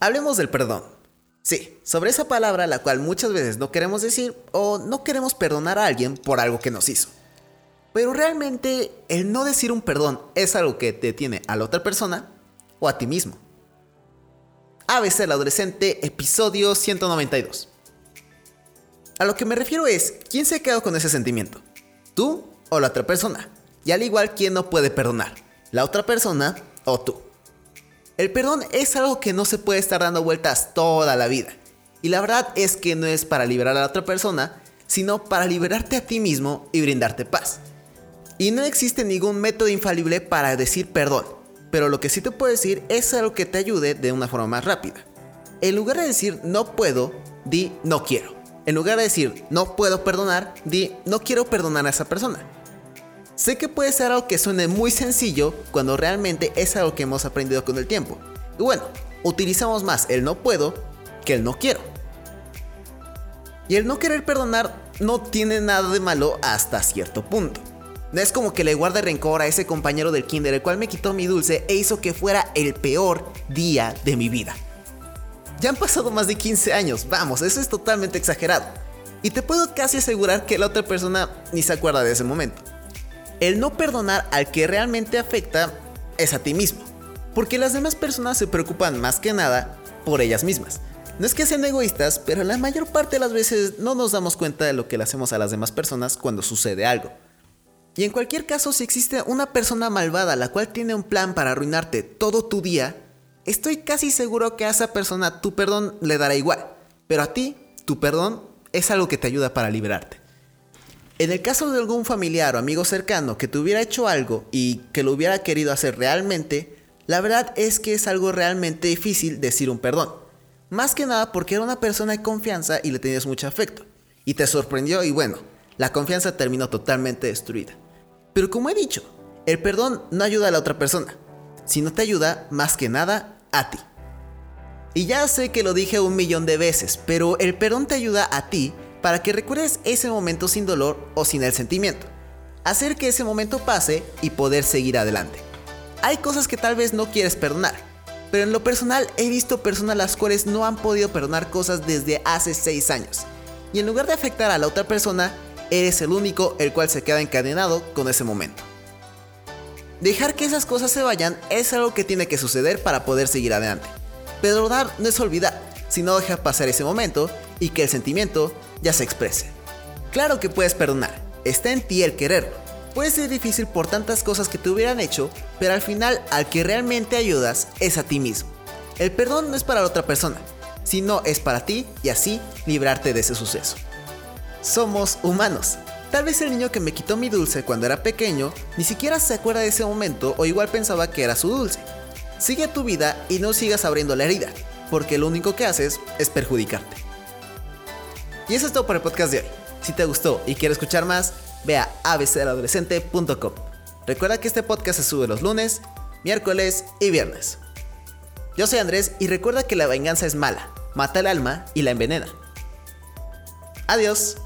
Hablemos del perdón. Sí, sobre esa palabra la cual muchas veces no queremos decir o no queremos perdonar a alguien por algo que nos hizo. Pero realmente el no decir un perdón es algo que te tiene a la otra persona o a ti mismo. ABC el adolescente, episodio 192. A lo que me refiero es, ¿quién se ha quedado con ese sentimiento? ¿Tú o la otra persona? Y al igual, ¿quién no puede perdonar? ¿La otra persona o tú? El perdón es algo que no se puede estar dando vueltas toda la vida. Y la verdad es que no es para liberar a la otra persona, sino para liberarte a ti mismo y brindarte paz. Y no existe ningún método infalible para decir perdón, pero lo que sí te puedo decir es algo que te ayude de una forma más rápida. En lugar de decir no puedo, di no quiero. En lugar de decir no puedo perdonar, di no quiero perdonar a esa persona. Sé que puede ser algo que suene muy sencillo cuando realmente es algo que hemos aprendido con el tiempo. Y bueno, utilizamos más el no puedo que el no quiero. Y el no querer perdonar no tiene nada de malo hasta cierto punto. No es como que le guarde rencor a ese compañero del kinder el cual me quitó mi dulce e hizo que fuera el peor día de mi vida. Ya han pasado más de 15 años, vamos, eso es totalmente exagerado. Y te puedo casi asegurar que la otra persona ni se acuerda de ese momento el no perdonar al que realmente afecta es a ti mismo. Porque las demás personas se preocupan más que nada por ellas mismas. No es que sean egoístas, pero la mayor parte de las veces no nos damos cuenta de lo que le hacemos a las demás personas cuando sucede algo. Y en cualquier caso, si existe una persona malvada la cual tiene un plan para arruinarte todo tu día, estoy casi seguro que a esa persona tu perdón le dará igual. Pero a ti, tu perdón es algo que te ayuda para liberarte. En el caso de algún familiar o amigo cercano que te hubiera hecho algo y que lo hubiera querido hacer realmente, la verdad es que es algo realmente difícil decir un perdón. Más que nada porque era una persona de confianza y le tenías mucho afecto. Y te sorprendió y bueno, la confianza terminó totalmente destruida. Pero como he dicho, el perdón no ayuda a la otra persona, sino te ayuda más que nada a ti. Y ya sé que lo dije un millón de veces, pero el perdón te ayuda a ti para que recuerdes ese momento sin dolor o sin el sentimiento. Hacer que ese momento pase y poder seguir adelante. Hay cosas que tal vez no quieres perdonar, pero en lo personal he visto personas las cuales no han podido perdonar cosas desde hace 6 años. Y en lugar de afectar a la otra persona, eres el único el cual se queda encadenado con ese momento. Dejar que esas cosas se vayan es algo que tiene que suceder para poder seguir adelante. Perdonar no es olvidar, sino dejar pasar ese momento y que el sentimiento ya se exprese. Claro que puedes perdonar, está en ti el quererlo. Puede ser difícil por tantas cosas que te hubieran hecho, pero al final al que realmente ayudas es a ti mismo. El perdón no es para la otra persona, sino es para ti y así librarte de ese suceso. Somos humanos. Tal vez el niño que me quitó mi dulce cuando era pequeño ni siquiera se acuerda de ese momento o igual pensaba que era su dulce. Sigue tu vida y no sigas abriendo la herida, porque lo único que haces es perjudicarte. Y eso es todo por el podcast de hoy. Si te gustó y quieres escuchar más, ve a abcadolescente.com. Recuerda que este podcast se sube los lunes, miércoles y viernes. Yo soy Andrés y recuerda que la venganza es mala, mata el alma y la envenena. Adiós.